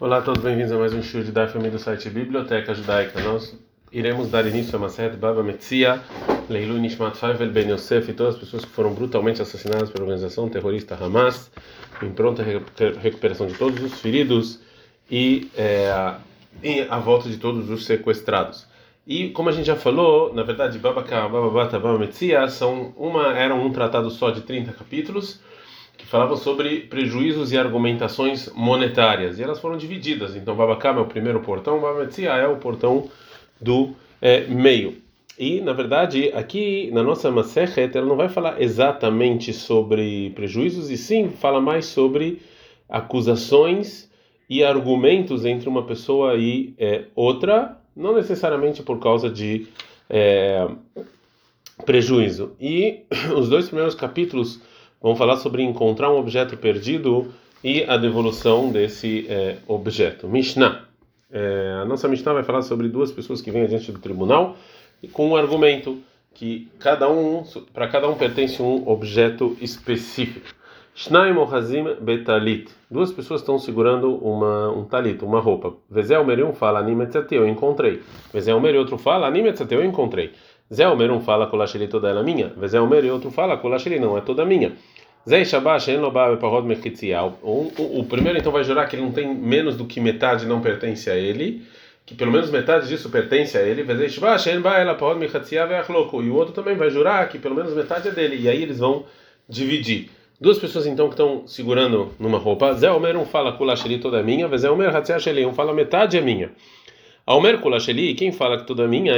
Olá a todos, bem-vindos a mais um show de Daf do site Biblioteca Judaica. Nós iremos dar início a Maset Baba Metzia, Leilu Nishmat Faivel Ben Yosef e todas as pessoas que foram brutalmente assassinadas pela organização terrorista Hamas, em pronta recuperação de todos os feridos e é, a volta de todos os sequestrados. E como a gente já falou, na verdade, Baba Baba Bata Baba Metzia são uma eram um tratado só de 30 capítulos que falavam sobre prejuízos e argumentações monetárias. E elas foram divididas. Então, Babacama é o primeiro portão, Babametzia é o portão do é, meio. E, na verdade, aqui na nossa Masechet, ela não vai falar exatamente sobre prejuízos, e sim fala mais sobre acusações e argumentos entre uma pessoa e é, outra, não necessariamente por causa de é, prejuízo. E os dois primeiros capítulos Vamos falar sobre encontrar um objeto perdido e a devolução desse é, objeto. Mishnah. É, a nossa Mishnah vai falar sobre duas pessoas que vêm diante do tribunal e com um argumento que cada um para cada um pertence um objeto específico. Shnaim Ohazim Betalit. Duas pessoas estão segurando uma um talit, uma roupa. Vezel Merium fala Animetzati, eu encontrei. Vezel Meri outro fala Animetzati, eu encontrei. Zé Omer um fala Kolasheli toda ela minha, Zé Omer e outro fala Kolasheli não é toda minha. Zé Shabash Enobá Parod Mechitsial. O primeiro então vai jurar que ele não tem menos do que metade não pertence a ele, que pelo menos metade disso pertence a ele. Zé Shabash Enobá ela Parod Mechitsial E o outro também vai jurar que pelo menos metade é dele. E aí eles vão dividir. Duas pessoas então que estão segurando numa roupa. Zé Omer um fala Kolasheli toda é minha, Zé Omer Hatziasheli um fala metade é minha. Almer Kulasheli, quem fala que toda é minha,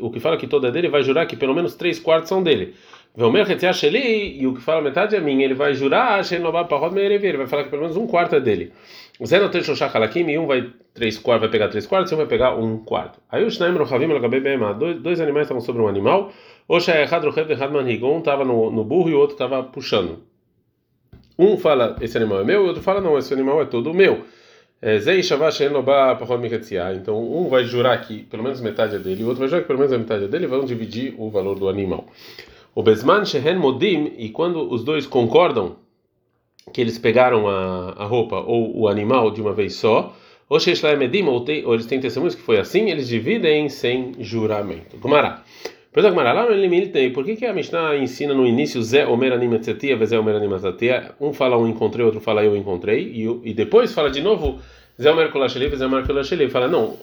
o que fala que toda é dele vai jurar que pelo menos três quartos são dele. Velmer Sheli, e o que fala metade é minha, ele vai jurar, ele vai falar que pelo menos um quarto é dele. Zé não tem Shoshachalakim, e um vai, três quartos, vai pegar três quartos, e um vai pegar um quarto. Aí o Shnaim Rochavim dois, dois animais estavam sobre um animal, Oxa Echad Rochev Echad Manhigon, um estava no, no burro e o outro estava puxando. Um fala, esse animal é meu, e o outro fala, não, esse animal é todo meu. É, então um vai jurar que pelo menos metade é dele, o outro vai jurar que pelo menos a metade é dele, vão dividir o valor do animal. O Besman Shehen Modim, e quando os dois concordam que eles pegaram a, a roupa ou o animal de uma vez só, ou Medim, ou, ou eles têm testemunhos que foi assim, eles dividem sem juramento. Gumará. Por que, que a Mishnah ensina no início Zé Omer Animatzatia, Zé Omer Animatzatia? Um fala um encontrei, outro fala eu encontrei, e, e depois fala de novo Zé Omer Kolasheli, Zé Omer Kolasheli. Fala não,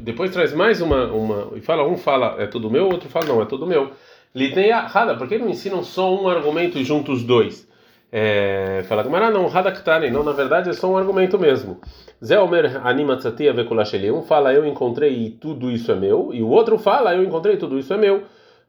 depois traz mais uma, uma, e fala um fala é tudo meu, outro fala não, é tudo meu. Litei Hada, por que não ensinam só um argumento junto os dois? É, fala Gamara, não, Hadaktani, não, na verdade é só um argumento mesmo. Zé Omer anima tzatia vekulasheli. Um fala, eu encontrei e tudo isso é meu, e o outro fala, eu encontrei e tudo isso é meu.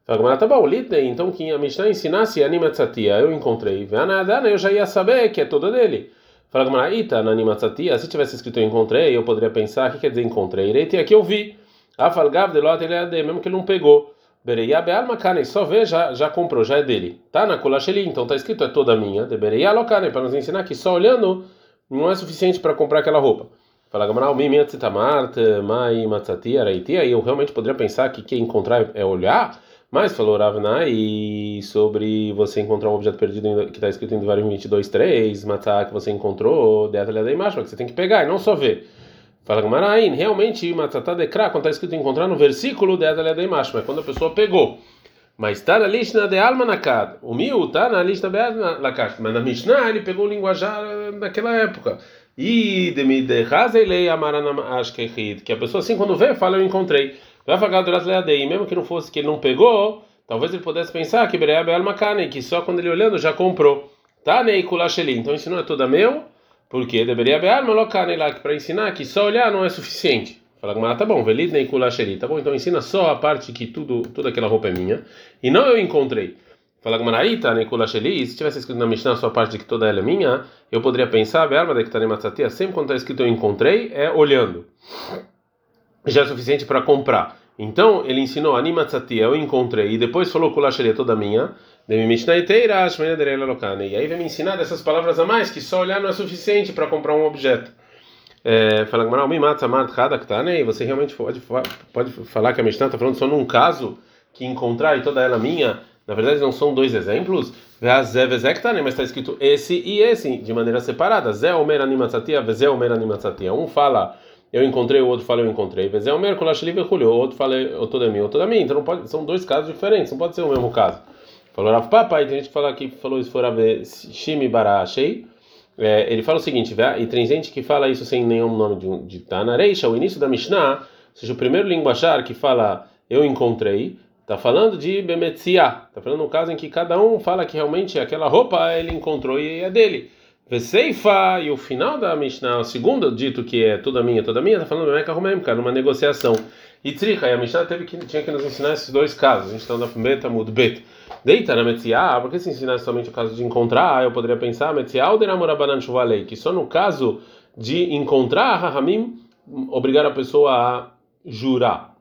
Fala Gamara, tá bom, então que a Mishnah ensinasse anima tzatia, eu encontrei, Vanadana, eu já ia saber que é toda dele. Fala Gamara, Ita, na anima tzatia, se tivesse escrito eu encontrei, eu poderia pensar, o que quer dizer encontrei? E aqui eu vi. Afalgav de lot mesmo que ele não pegou. Bereia Bealma Kane, só vê, já, já comprou, já é dele. Tá na Kulasheli, então tá escrito é toda minha. De Bereia Lokane, para nos ensinar que só olhando não é suficiente para comprar aquela roupa. Fala Gamaral, Mimia Tzitamart, Mai Matzati, Araiti, aí eu realmente poderia pensar que quem encontrar é olhar, mas falou Ravnai sobre você encontrar um objeto perdido que está escrito em Devarim 22.3, Matzah que você encontrou, Detalha da imagem, que você tem que pegar e não só ver. Fala Gamarain, realmente Matzatá Dekra, quando está escrito encontrar no versículo de Adalé da Imash, mas quando a pessoa pegou. Mas está na lista de alma nakad. O mil está na lista de nakad. Mas na Mishnah ele pegou o linguajar daquela época. E de me derrazelei amaranamashkehid. Que a pessoa assim quando vê fala eu encontrei. Vai falar do Rasleadei. Mesmo que não fosse que ele não pegou, talvez ele pudesse pensar que Bereab alma kane, que só quando ele olhando já comprou. Tá nei kulasheli. Então isso não é toda meu. Porque deveria haver arma lá para ensinar que só olhar não é suficiente. Fala que tá bom, velid nem kulasheri, tá bom? Então ensina só a parte que tudo, toda aquela roupa é minha e não eu encontrei. Fala que maraita nem kulasheri, se tivesse escrito na Mishnah só parte que toda ela é minha, eu poderia pensar, a arma de que tá matzatia, sempre quando está escrito eu encontrei é olhando. Já é suficiente para comprar. Então ele ensinou animatzatia, eu encontrei e depois falou kulasheri é toda minha. E aí vai me ensinar dessas palavras a mais, que só olhar não é suficiente para comprar um objeto. É, fala e você realmente pode, pode falar que a Mishnah está falando só num caso que encontrar e toda ela minha Na verdade, não são dois exemplos. Mas está escrito esse e esse, de maneira separada. Um fala eu encontrei, o outro fala eu encontrei. O outro fala eu de mim, eu da mim. Então pode, são dois casos diferentes, não pode ser o mesmo caso. Falou Rav Papai, tem gente que fala aqui, falou isso fora Shimi Barashei. É, ele fala o seguinte, e tem gente que fala isso sem nenhum nome de, de Tanareisha, o início da Mishnah, ou seja, o primeiro linguajar que fala eu encontrei, Está falando de Bemetzia. Está falando um caso em que cada um fala que realmente aquela roupa ele encontrou e é dele. Veseifa, e o final da Mishnah, o segundo dito que é toda minha, toda minha, está falando Bemeca Romem, cara, numa negociação. E Tricha, e a Mishnah teve que, tinha que nos ensinar esses dois casos. A gente está na Beta Mudbet. Deita na Metzia, por que se ensinar somente o caso de encontrar? Eu poderia pensar, Metzia, ou Deramurabanan Chuvalei, que só no caso de encontrar Rahamim, obrigar a pessoa a jurar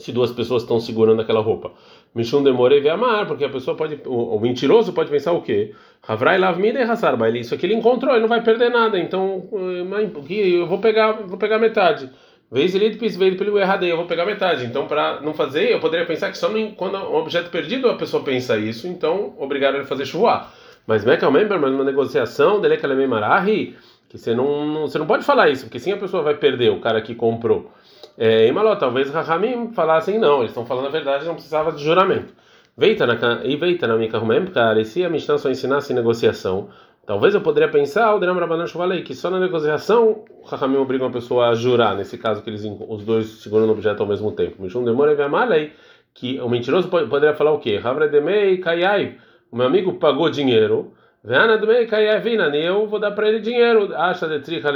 se duas pessoas estão segurando aquela roupa. Mishum demorei amar, porque a pessoa pode, o, o, mentiroso pode pensar o quê? Havrai lavmida e hasarba, isso aqui ele encontrou, ele não vai perder nada, então eu vou pegar, vou pegar metade. Vez ele veio pelo errado, eu vou pegar metade. Então, para não fazer, eu poderia pensar que só no, quando um objeto perdido a pessoa pensa isso, então obrigar ele a fazer chuva. Mas Mekel Member, mas uma negociação dele que marahi, que você não, você não pode falar isso, porque sim a pessoa vai perder, o cara que comprou. É, e Maló, talvez Rahamim falassem não, eles estão falando a verdade, não precisava de juramento. Veita na e veita na minha cara, e se a Mishnah só ensinasse negociação, talvez eu poderia pensar, o Dram Rabanan falei que só na negociação o Rahamim obriga uma pessoa a jurar, nesse caso que eles os dois seguram o objeto ao mesmo tempo. Mishum demora e que o mentiroso poderia falar o quê? Havra demei kayai, o meu amigo pagou dinheiro, Veana demei kayai vina, eu vou dar para ele dinheiro, acha de tricha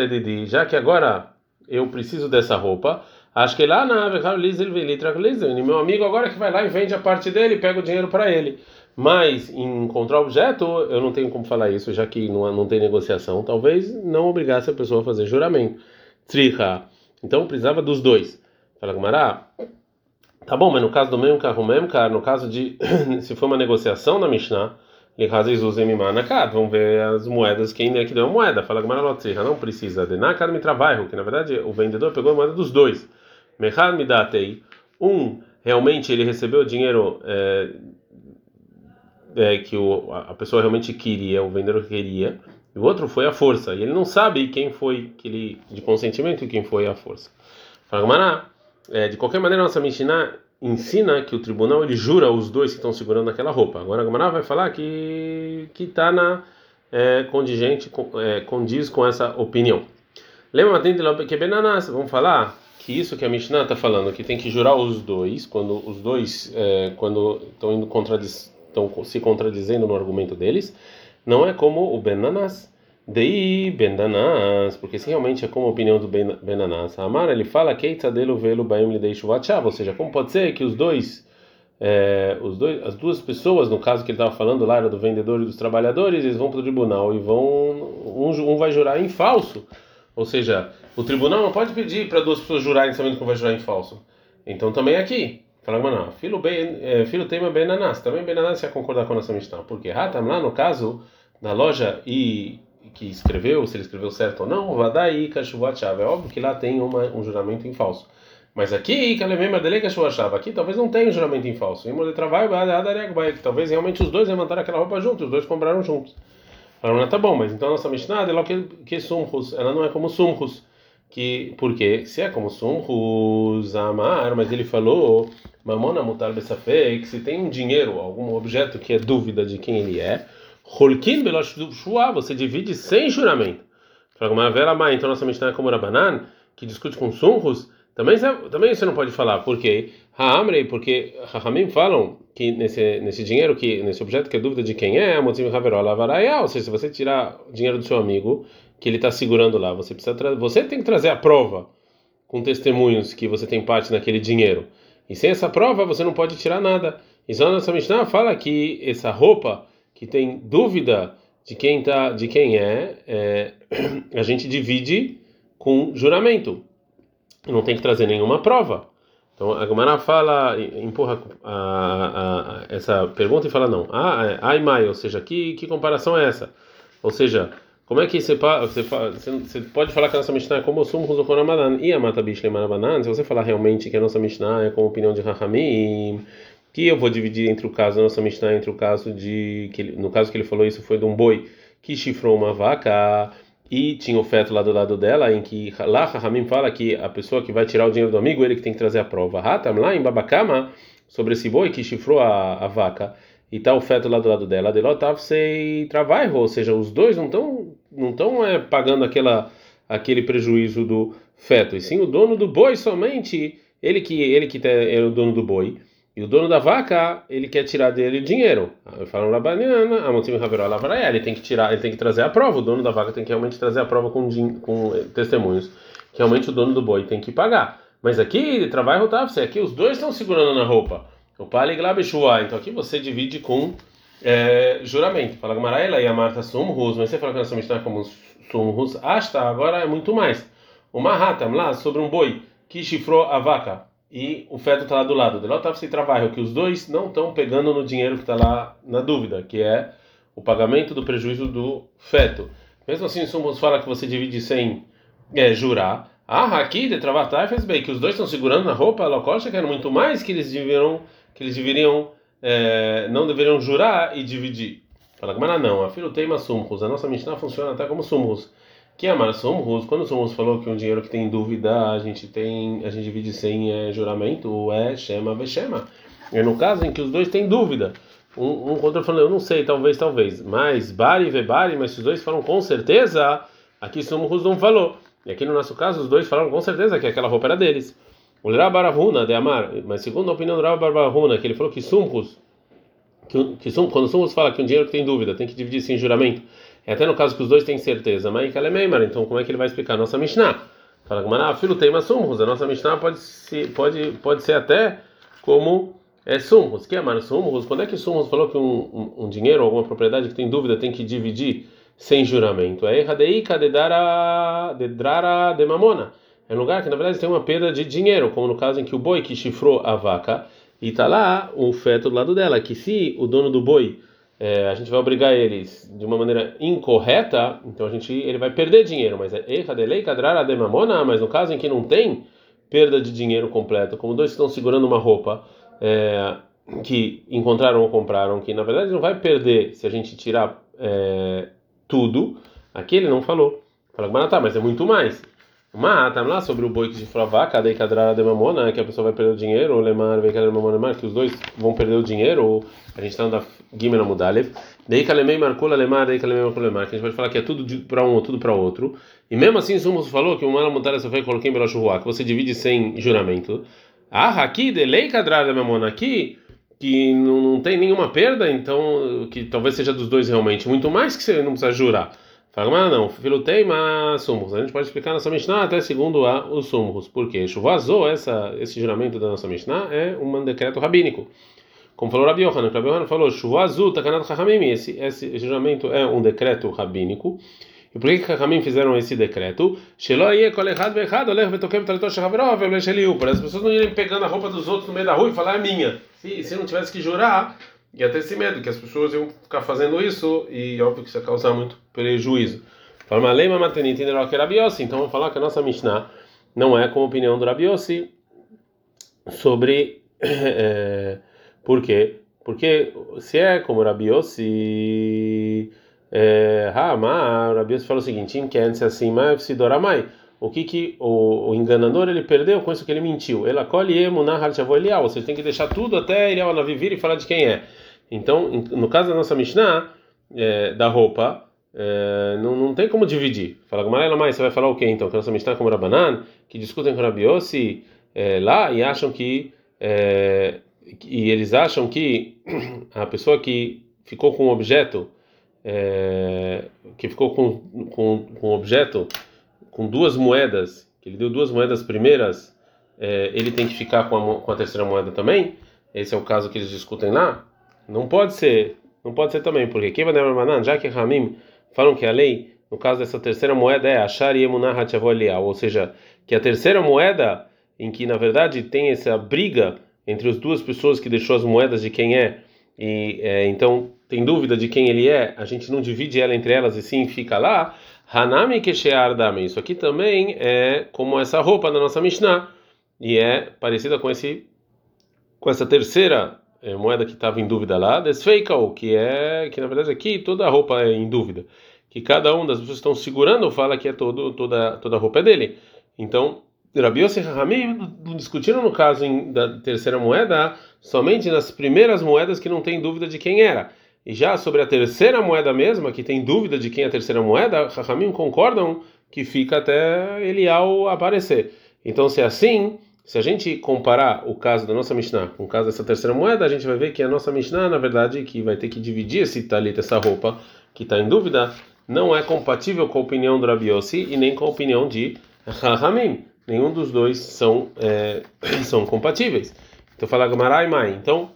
já que agora eu preciso dessa roupa. Acho que lá na meu amigo agora que vai lá e vende a parte dele, pega o dinheiro para ele. Mas em encontrar objeto, eu não tenho como falar isso, já que não, não tem negociação. Talvez não obrigasse a pessoa a fazer juramento. Tricha. Então precisava dos dois. Fala Gumará. Tá bom, mas no caso do mesmo carro, mesmo cara, no caso de se for uma negociação na Mishnah, vamos ver as moedas, quem é que deu a moeda. Fala Gumará não precisa de Nakar Mitrabairro, que na verdade o vendedor pegou a moeda dos dois. Mechad Midatei, um realmente ele recebeu o dinheiro é, é, que o, a pessoa realmente queria, o vendedor queria, e o outro foi a força, e ele não sabe quem foi que ele, de consentimento e quem foi a força. Fala, é, de qualquer maneira, nossa Mishnah ensina que o tribunal ele jura os dois que estão segurando aquela roupa. Agora a Gamara vai falar que que está na é, condigente, é, condiz com essa opinião. Lembra que vamos falar que isso que a Mishnah está falando, que tem que jurar os dois, quando os dois é, quando estão indo estão se contradizendo no argumento deles, não é como o Benanas. Dei Benanas, porque se realmente é como a opinião do Benanas, Amar ele fala dele velo baim lhe deixa ou seja, como pode ser que os dois é, os dois, as duas pessoas, no caso que ele estava falando lá, era do vendedor e dos trabalhadores, eles vão para o tribunal e vão um, um vai jurar em falso ou seja, o tribunal não pode pedir para duas pessoas jurarem sabendo que vai jurar em falso. Então também aqui. Fala, mano, filho, bem, é, filho tema Benanas. Também Benanas ia concordar com a nossa Mishnah. Porque Hatam lá no caso da loja e que escreveu, se ele escreveu certo ou não, Vadai Kashuvat É óbvio que lá tem uma, um juramento em falso. Mas aqui, aqui talvez não tenha um juramento em falso. Talvez realmente os dois levantaram aquela roupa juntos, os dois compraram juntos. Falaram, tá bom, mas então a nossa Mishnah é ela não é como sumchus. Que, porque se é como sumchus, amar, mas ele falou, mamona mutar besafek, se tem um dinheiro, algum objeto que é dúvida de quem ele é, holkin belosh você divide sem juramento. Fala, então nossa Mishnah é como Rabanan, que discute com sumchus, também, também você não pode falar, por quê? Ha'amrei, porque Rahamim falam que nesse, nesse dinheiro, que nesse objeto que é dúvida de quem é, Motzim Haverola Avaraya, ou seja, se você tirar dinheiro do seu amigo, que ele está segurando lá, você precisa você tem que trazer a prova com testemunhos que você tem parte naquele dinheiro. E sem essa prova você não pode tirar nada. E só nossa Mishnah fala que essa roupa que tem dúvida de quem tá, de quem é, é a gente divide com juramento não tem que trazer nenhuma prova. Então a Gemara fala, empurra a, a, a, essa pergunta e fala não. Ah, é, ai mai, ou seja, que, que comparação é essa? Ou seja, como é que você, você, você pode falar que a nossa Mishnah é como o Sumo Ramadan e a Mata Bishle Marabanan? Se você falar realmente que a nossa Mishnah é como a opinião de Rahamim, que eu vou dividir entre o caso da nossa Mishnah entre o caso de que ele, no caso que ele falou isso foi de um boi que chifrou uma vaca e tinha o feto lá do lado dela, em que lá Rahamim fala que a pessoa que vai tirar o dinheiro do amigo, ele que tem que trazer a prova. Hatam lá em Babacama, sobre esse boi que chifrou a, a vaca, e tá o feto lá do lado dela, delotav sei trabalho, ou seja, os dois não estão não tão, é, pagando aquela, aquele prejuízo do feto, e sim o dono do boi somente, ele que ele que é o dono do boi. E o dono da vaca, ele quer tirar dele dinheiro. Falam Rabaniana, a Motim Haveró ele tem que tirar, ele tem que trazer a prova. O dono da vaca tem que realmente trazer a prova com, com eh, testemunhos. Que realmente o dono do boi tem que pagar. Mas aqui, trabalho você aqui os dois estão segurando na roupa. O Pali Glabeshua. Então aqui você divide com é, juramento. Fala Gamaraela e a Marta Sumrus, mas você fala que nós estamos como Sumrus. Asta, agora é muito mais. O Mahatam lá sobre um boi que chifrou a vaca e o feto está lá do lado. Delotava se trabalho que os dois não estão pegando no dinheiro que está lá na dúvida, que é o pagamento do prejuízo do feto. Mesmo assim, Sumos fala que você divide sem é, jurar. Ah, aqui de trabalhar fez bem que os dois estão segurando na roupa, a que era muito mais que eles deveriam, que eles deveriam é, não deveriam jurar e dividir. Fala, mas não, a filho tem sumros. A nossa Mishnah funciona até como sumros. Que é Somos, quando Somos falou que um dinheiro que tem dúvida, a gente tem, a gente divide sem é, juramento, é Shema Veshema. É no caso em que os dois têm dúvida. Um, um falando, eu não sei, talvez, talvez. Mas Bari e Bari, mas se os dois falam com certeza, aqui Somos não falou. E aqui no nosso caso, os dois falaram com certeza que aquela roupa era deles. O Rabarahuna de Amar, mas segundo a opinião do Rabarahuna, que ele falou que Sumrus, que, que quando Sumrus fala que um dinheiro que tem dúvida tem que dividir sem juramento, é até no caso que os dois têm certeza. Mas então como é que ele vai explicar? Nossa Mishnah. Fala que ah, filho tem uma sumrus. A nossa Mishnah pode ser, pode, pode ser até como é sumrus. que é mais sumrus? Quando é que sumrus falou que um, um, um dinheiro ou alguma propriedade que tem dúvida tem que dividir sem juramento? É erradeika dedrara de mamona. É um lugar que na verdade tem uma perda de dinheiro, como no caso em que o boi que chifrou a vaca e está lá o feto do lado dela, que se o dono do boi é, a gente vai obrigar eles de uma maneira incorreta, então a gente ele vai perder dinheiro, mas é mas no caso em que não tem perda de dinheiro completo, como dois estão segurando uma roupa é, que encontraram ou compraram, que na verdade não vai perder se a gente tirar é, tudo, aqui ele não falou. Fala, mas é muito mais. Mas, tá lá sobre o boi que chifrou a vaca, daí cadrara de mamona, que a pessoa vai perder o dinheiro, ou lemar, vem cadra mamona, que os dois vão perder o dinheiro, ou a gente está andando Gimena Mudalev, daí calemei marcou lemar, daí calemei marcou lemar, que a gente pode falar que é tudo para um ou tudo para outro. E mesmo assim, Sumos falou que uma montada só foi coloquei em Belochuá, que você divide sem juramento. Ah, aqui, de lei cadrara de mamona, aqui, que não, não tem nenhuma perda, então, que talvez seja dos dois realmente, muito mais que você não precisa jurar. Mas não, filutei, mas sumos. A gente pode explicar nossa Mishnah até segundo a, os sumos. Por quê? Chuvazou, essa, esse juramento da nossa Mishnah é um decreto rabínico. Como falou Rabi Yohanan, Rabi Yohanan falou, Chuvazul, takanat chachamim, esse, esse juramento é um decreto rabínico. E por que que Chachamim fizeram esse decreto? Para as pessoas não irem pegando a roupa dos outros no meio da rua e falar é minha. Se, se não tivesse que jurar, ia ter esse medo, que as pessoas iam ficar fazendo isso e óbvio que isso ia causar muito prejuízo. Entenderá que Rabiossi. Então vamos falar que a nossa Mishnah não é como opinião do Rabiossi sobre. É, por quê? Porque se é como Rabiossi. É, Ramar, Rabiossi fala o seguinte: em quer se assim, mas se doramai o que que o, o, enganador ele perdeu com isso que ele mentiu. Ela colhe emunar Elial, você tem que deixar tudo até Elial vir e falar de quem é. Então, no caso da nossa Mishnah, é, da roupa, é, não, não tem como dividir. Fala, Gamarela, mas você vai falar o quê então? Que a nossa Mishnah é como Rabanan, que discutem com Rabiossi é, lá e acham que. É, e eles acham que a pessoa que ficou com um objeto, é, que ficou com, com, com um objeto com duas moedas, que ele deu duas moedas primeiras, é, ele tem que ficar com a, com a terceira moeda também? Esse é o caso que eles discutem lá? Não pode ser, não pode ser também, porque quem vai manan, já que Ramim falam que a lei, no caso dessa terceira moeda é achar yemunah ou seja, que a terceira moeda em que na verdade tem essa briga entre as duas pessoas que deixou as moedas de quem é e é, então tem dúvida de quem ele é, a gente não divide ela entre elas e sim fica lá. Hanami Keshear Dami. Isso aqui também é como essa roupa da nossa Mishnah e é parecida com esse com essa terceira moeda que estava em dúvida lá, desfeikal, que é que na verdade aqui toda a roupa é em dúvida, que cada um das pessoas que estão segurando fala que é todo toda toda a roupa é dele. Então Rabi Yossi e discutiram no caso em, da terceira moeda somente nas primeiras moedas que não tem dúvida de quem era. E já sobre a terceira moeda mesma, que tem dúvida de quem é a terceira moeda, Rahamim concordam que fica até Elial aparecer. Então, se é assim, se a gente comparar o caso da nossa Mishnah com o caso dessa terceira moeda, a gente vai ver que a nossa Mishnah, na verdade, que vai ter que dividir esse talit, essa roupa que está em dúvida, não é compatível com a opinião do Rabi Yossi e nem com a opinião de Rahamim. Nenhum dos dois são, é, são compatíveis. Então, fala Gamarai Mai. Então,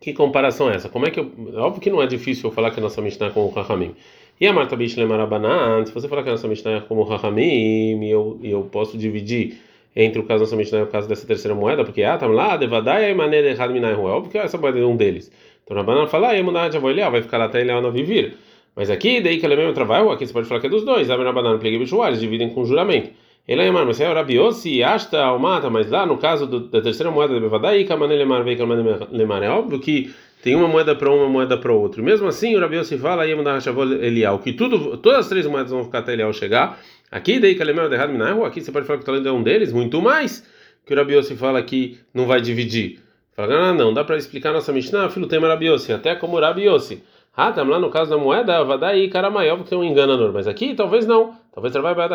que comparação é essa? Como é que eu, óbvio que não é difícil eu falar que a nossa Mishnah é como o Rahamim. E a Marta Bishlemarabanan, se você falar que a nossa Mishnah é como o Rahamim, eu, eu posso dividir entre o caso da Mishnah e o caso dessa terceira moeda, porque ah, tá lá, devadai maneira errada minai é óbvio que essa moeda é um deles. Então, Rabanan fala, ah, mudar de avó vai ficar lá até ele não viver. Mas aqui, daí que ele é mesmo trabalho, aqui você pode falar que é dos dois. A Rabanan e eles dividem com juramento. Ele é mas é o Rabiossi, Ashta, Almata, mas lá no caso do, da terceira moeda de Bevadai, Kamanelemar, Vei Kamanelemar, é óbvio que tem uma moeda para uma moeda para outra. Mesmo assim, o Rabiossi fala, aí Hashavol Elial, que tudo, todas as três moedas vão ficar até Elial chegar. Aqui, daí Kalemel de Hadminahu, aqui você pode falar que o talento é um deles, muito mais que o Rabiossi fala que não vai dividir. Fala, ah, não, dá para explicar nossa Mishnah, filho tema Rabiossi, até como Rabiossi. Ah, estamos lá no caso da moeda, Vadai, Karamai, óbvio que tem um enganador, mas aqui talvez não. Talvez trabalhe para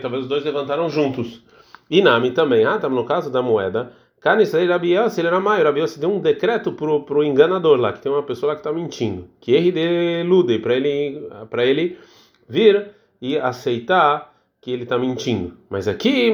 talvez os dois levantaram juntos. E Nami também, ah, estamos no caso da moeda. Kanisei Rabiose, ele era maior. Rabiose deu um decreto pro, pro enganador lá, que tem uma pessoa lá que está mentindo. Que erre de lude, para ele, para ele vir e aceitar que ele está mentindo. Mas aqui,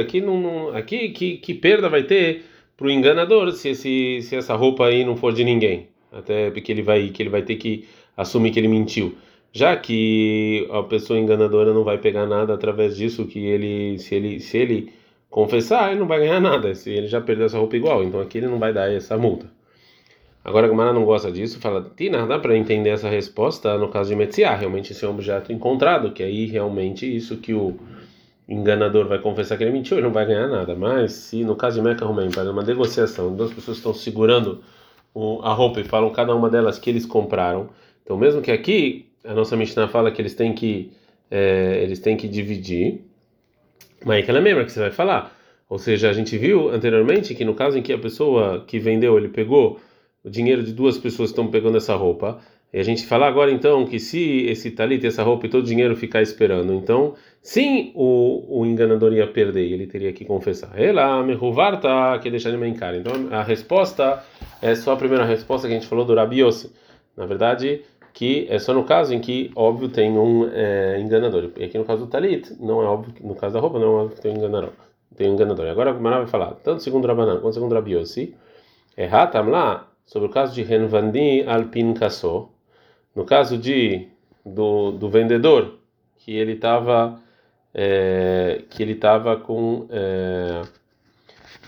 aqui, não, não, aqui que, que perda vai ter para o enganador se, esse, se essa roupa aí não for de ninguém? Até porque ele vai, que ele vai ter que assumir que ele mentiu já que a pessoa enganadora não vai pegar nada através disso que ele se ele se ele confessar ele não vai ganhar nada se ele já perdeu essa roupa igual então aqui ele não vai dar essa multa agora a Gamara não gosta disso fala Tina dá para entender essa resposta no caso de Metziah realmente esse é um objeto encontrado que aí realmente isso que o enganador vai confessar que ele mentiu ele não vai ganhar nada mas se no caso de Meca Rumem para uma negociação duas pessoas estão segurando a roupa e falam cada uma delas que eles compraram então mesmo que aqui a nossa Mishnah fala que eles têm que é, eles têm que dividir, mas que ela lembra que você vai falar. Ou seja, a gente viu anteriormente que no caso em que a pessoa que vendeu, ele pegou o dinheiro de duas pessoas estão pegando essa roupa, e a gente fala agora então que se esse talit, essa roupa e todo o dinheiro ficar esperando, então sim o, o enganador ia perder, ele teria que confessar. Ela me ruvarta que deixar ele cara. Então a resposta é só a primeira resposta que a gente falou do Rabiose. Na verdade, que é só no caso em que, óbvio, tem um é, enganador. E aqui no caso do talit, não é óbvio, no caso da roupa, não é óbvio que tem um enganador. Tem um enganador. E agora o Mará vai falar, tanto segundo Rabanan quanto segundo Rabi Yossi, é Hatam lá, sobre o caso de Renvandi Alpin Kasso, no caso de do, do vendedor, que ele estava é, que ele estava com é,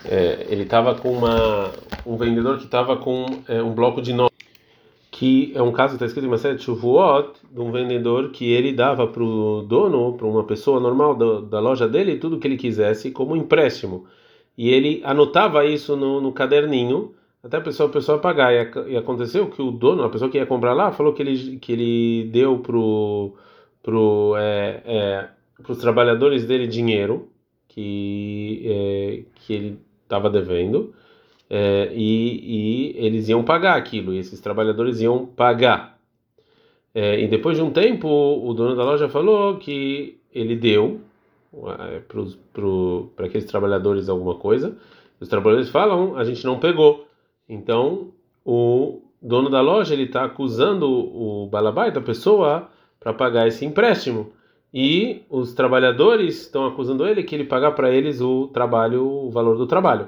é, ele estava com uma um vendedor que estava com é, um bloco de nós que é um caso que está escrito em de chuvuot, de um vendedor que ele dava para o dono, para uma pessoa normal da, da, loja dele, tudo que ele quisesse como empréstimo. E ele anotava isso no, no caderninho até a pessoa, a pessoa pagar. E, aconteceu que o dono, a pessoa que ia comprar lá, falou que ele, que ele deu para pro, é, é, os trabalhadores dele dinheiro que, é, que ele estava devendo é, e, e, eles iam pagar aquilo, e esses trabalhadores iam pagar. É, e depois de um tempo, o dono da loja falou que ele deu é, para aqueles trabalhadores alguma coisa. Os trabalhadores falam, a gente não pegou. Então, o dono da loja ele está acusando o balabai da pessoa para pagar esse empréstimo. E os trabalhadores estão acusando ele que ele pagar para eles o trabalho, o valor do trabalho.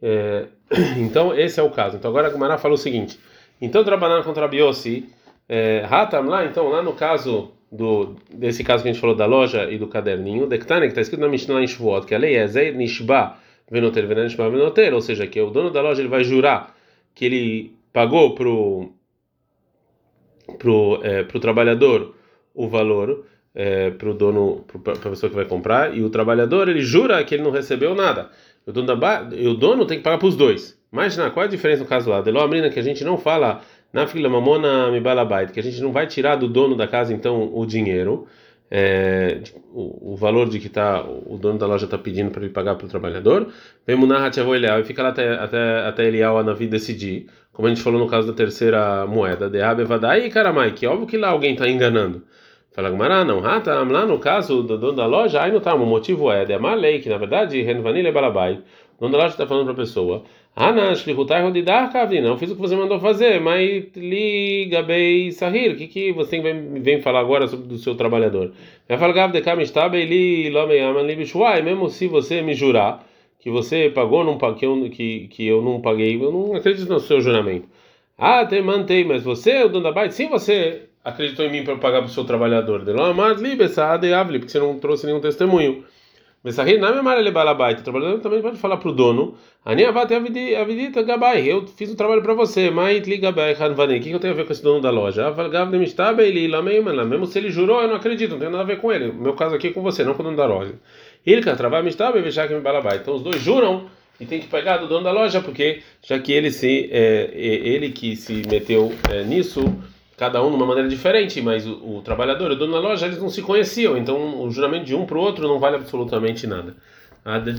É, então, esse é o caso. Então, agora a Gumara fala o seguinte: então, trabalhando contra a Biossi, é, Hatam lá, então, lá no caso do, desse caso que a gente falou da loja e do caderninho, Dektane, que está escrito na Mishnah em Shavuot, que a lei é Zeir Nishba Venoter Venanishba Venoter, ou seja, que o dono da loja ele vai jurar que ele pagou pro pro, é, pro trabalhador o valor é, para o dono, para a pessoa que vai comprar, e o trabalhador ele jura que ele não recebeu nada. O dono, da, o dono tem que pagar para os dois. Imagina, qual é a diferença no caso lá? Deló Amrina, que a gente não fala na fila mamona mibalabait, que a gente não vai tirar do dono da casa então o dinheiro, é, o, o, valor de que tá, o dono da loja está pedindo para ele pagar para o trabalhador, vem Munah e fica lá até, até, até Elial na vida decidir, como a gente falou no caso da terceira moeda, de Abevadai e Karamai, que óbvio que lá alguém está enganando. Fala Gmará, não, Rata, lá no caso do dono da loja, aí não tá, o motivo é de Amalei, que na verdade, Renvanile Balabai, o dono da loja está falando para a pessoa, Ana, Shlihutai Rodidar Kavdi, não fiz o que você mandou fazer, mas liga bem Sahir, o que, que você vem, vem falar agora sobre o seu trabalhador? Vai falar Gavde Kamishtabe li Lomeyaman Libishuai, mesmo se você me jurar que você pagou, não, que, eu, que, que eu não paguei, eu não acredito no seu juramento. Ah, te mantei, mas você, o dono da baita, sim, você acreditou em mim para pagar para o seu trabalhador. Porque você não trouxe nenhum testemunho. O trabalhador também pode falar para o dono: Eu fiz o trabalho para você, mas o que eu tenho a ver com esse dono da loja? Mesmo se ele jurou, eu não acredito, não tem nada a ver com ele. Meu caso aqui é com você, não com o dono da loja. Ele Então os dois juram e tem que pegar do dono da loja, porque já que ele se é, ele que se meteu é, nisso cada um de uma maneira diferente, mas o, o trabalhador e o dono da loja eles não se conheciam, então o juramento de um para o outro não vale absolutamente nada. Nada.